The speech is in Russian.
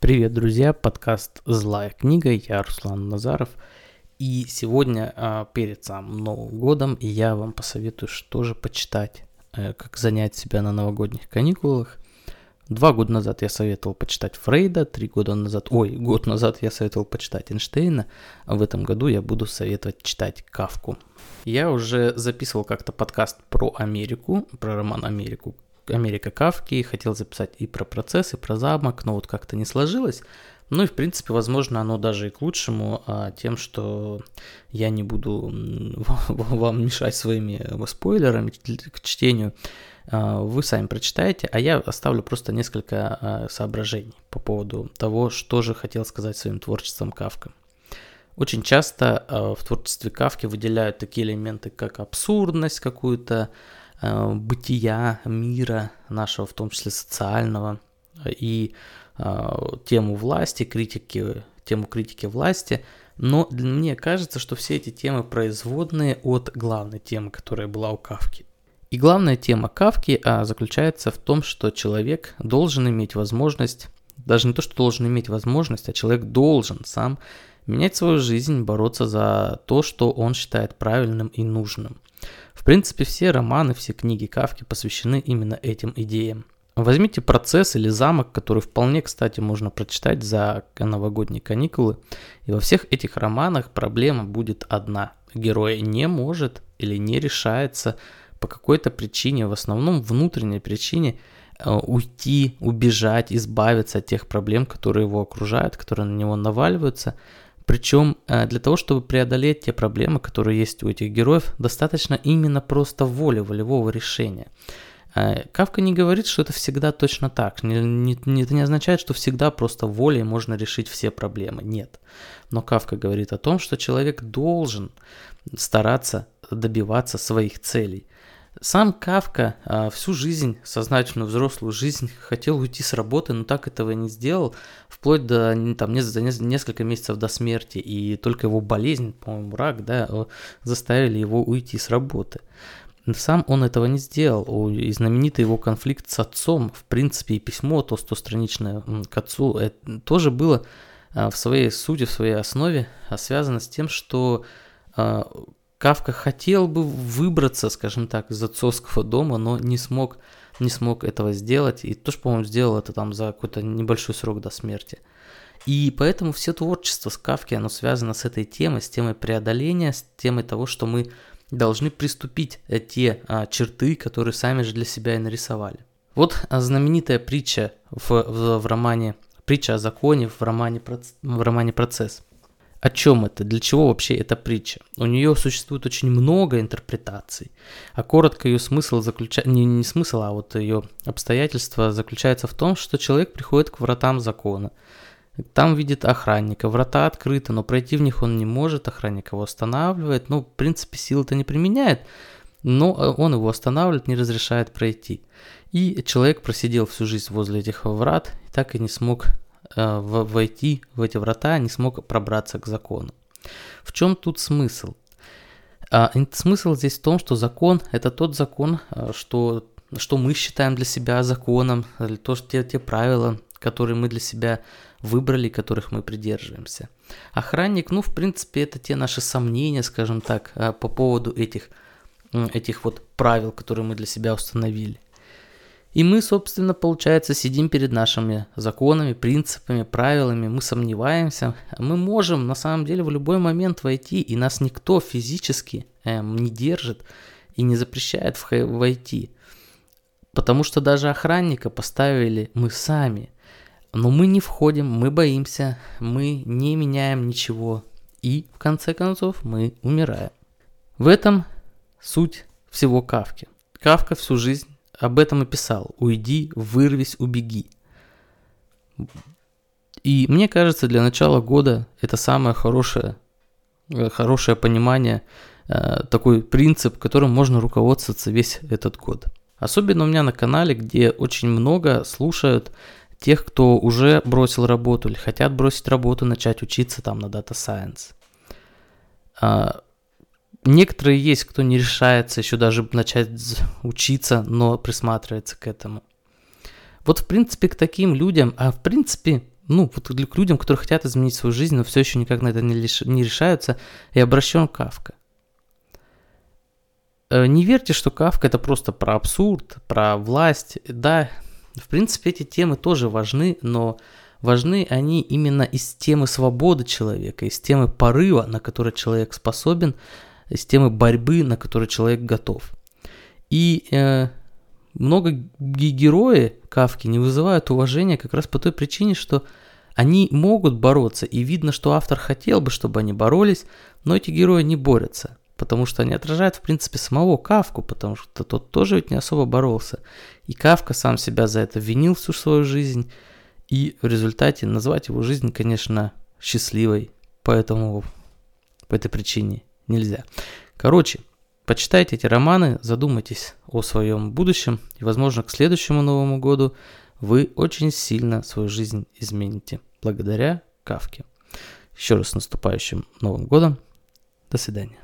Привет, друзья! Подкаст «Злая книга». Я Руслан Назаров. И сегодня, а, перед самым Новым годом, я вам посоветую, что же почитать, э, как занять себя на новогодних каникулах. Два года назад я советовал почитать Фрейда, три года назад, ой, год назад я советовал почитать Эйнштейна, а в этом году я буду советовать читать Кавку. Я уже записывал как-то подкаст про Америку, про роман «Америку», Америка Кавки, хотел записать и про процесс, и про замок, но вот как-то не сложилось. Ну и, в принципе, возможно, оно даже и к лучшему, а, тем, что я не буду вам мешать своими спойлерами к чтению. А, вы сами прочитаете, а я оставлю просто несколько а, соображений по поводу того, что же хотел сказать своим творчеством Кавка. Очень часто в творчестве Кавки выделяют такие элементы, как абсурдность какую-то, Э, бытия мира нашего, в том числе социального, и э, тему власти, критики, тему критики власти. Но мне кажется, что все эти темы производные от главной темы, которая была у Кавки. И главная тема Кавки а, заключается в том, что человек должен иметь возможность, даже не то, что должен иметь возможность, а человек должен сам менять свою жизнь, бороться за то, что он считает правильным и нужным. В принципе, все романы, все книги Кавки посвящены именно этим идеям. Возьмите процесс или замок, который вполне, кстати, можно прочитать за новогодние каникулы. И во всех этих романах проблема будет одна. Герой не может или не решается по какой-то причине, в основном внутренней причине, э, уйти, убежать, избавиться от тех проблем, которые его окружают, которые на него наваливаются, причем э, для того, чтобы преодолеть те проблемы, которые есть у этих героев, достаточно именно просто воли, волевого решения. Э, Кавка не говорит, что это всегда точно так. Не, это не означает, что всегда просто волей можно решить все проблемы. Нет. Но Кавка говорит о том, что человек должен стараться добиваться своих целей. Сам Кавка а, всю жизнь, сознательную взрослую жизнь, хотел уйти с работы, но так этого не сделал, вплоть до там, не, за несколько месяцев до смерти. И только его болезнь, по-моему, рак, да, заставили его уйти с работы. Сам он этого не сделал. И знаменитый его конфликт с отцом, в принципе, и письмо то толстостраничное к отцу, это тоже было а, в своей сути, в своей основе а, связано с тем, что Кавка хотел бы выбраться, скажем так, из отцовского дома, но не смог, не смог этого сделать. И тоже, по-моему, сделал это там за какой-то небольшой срок до смерти. И поэтому все творчество с Кавки, оно связано с этой темой, с темой преодоления, с темой того, что мы должны приступить э, те а, черты, которые сами же для себя и нарисовали. Вот а, знаменитая притча в, в, в романе, притча о законе в романе, в романе «Процесс». О чем это? Для чего вообще эта притча? У нее существует очень много интерпретаций, а коротко ее смысл заключается, не, не смысл, а вот ее обстоятельства заключается в том, что человек приходит к вратам закона, там видит охранника, врата открыты, но пройти в них он не может, охранник его останавливает, ну, в принципе, силы-то не применяет, но он его останавливает, не разрешает пройти. И человек просидел всю жизнь возле этих врат так и не смог Э, войти в эти врата, не смог пробраться к закону. В чем тут смысл? А, смысл здесь в том, что закон – это тот закон, э, что, что мы считаем для себя законом, то, что те, те правила, которые мы для себя выбрали, которых мы придерживаемся. Охранник, ну, в принципе, это те наши сомнения, скажем так, э, по поводу этих, этих вот правил, которые мы для себя установили. И мы, собственно, получается, сидим перед нашими законами, принципами, правилами, мы сомневаемся. Мы можем, на самом деле, в любой момент войти, и нас никто физически эм, не держит и не запрещает войти. Потому что даже охранника поставили мы сами. Но мы не входим, мы боимся, мы не меняем ничего. И, в конце концов, мы умираем. В этом суть всего Кавки. Кавка всю жизнь об этом и писал. Уйди, вырвись, убеги. И мне кажется, для начала года это самое хорошее, э, хорошее понимание, э, такой принцип, которым можно руководствоваться весь этот год. Особенно у меня на канале, где очень много слушают тех, кто уже бросил работу или хотят бросить работу, начать учиться там на Data Science. Некоторые есть, кто не решается еще даже начать учиться, но присматривается к этому. Вот в принципе к таким людям, а в принципе ну, вот к людям, которые хотят изменить свою жизнь, но все еще никак на это не, лиш, не решаются, и обращен Кавка. Э, не верьте, что Кавка это просто про абсурд, про власть. Да, в принципе, эти темы тоже важны, но важны они именно из темы свободы человека, из темы порыва, на который человек способен, из темы борьбы, на которую человек готов. И э, многие герои Кавки не вызывают уважения как раз по той причине, что они могут бороться, и видно, что автор хотел бы, чтобы они боролись, но эти герои не борются, потому что они отражают, в принципе, самого Кавку, потому что тот тоже ведь не особо боролся. И Кавка сам себя за это винил всю свою жизнь, и в результате назвать его жизнь, конечно, счастливой, поэтому по этой причине нельзя. Короче, почитайте эти романы, задумайтесь о своем будущем, и, возможно, к следующему Новому году вы очень сильно свою жизнь измените благодаря Кавке. Еще раз с наступающим Новым годом. До свидания.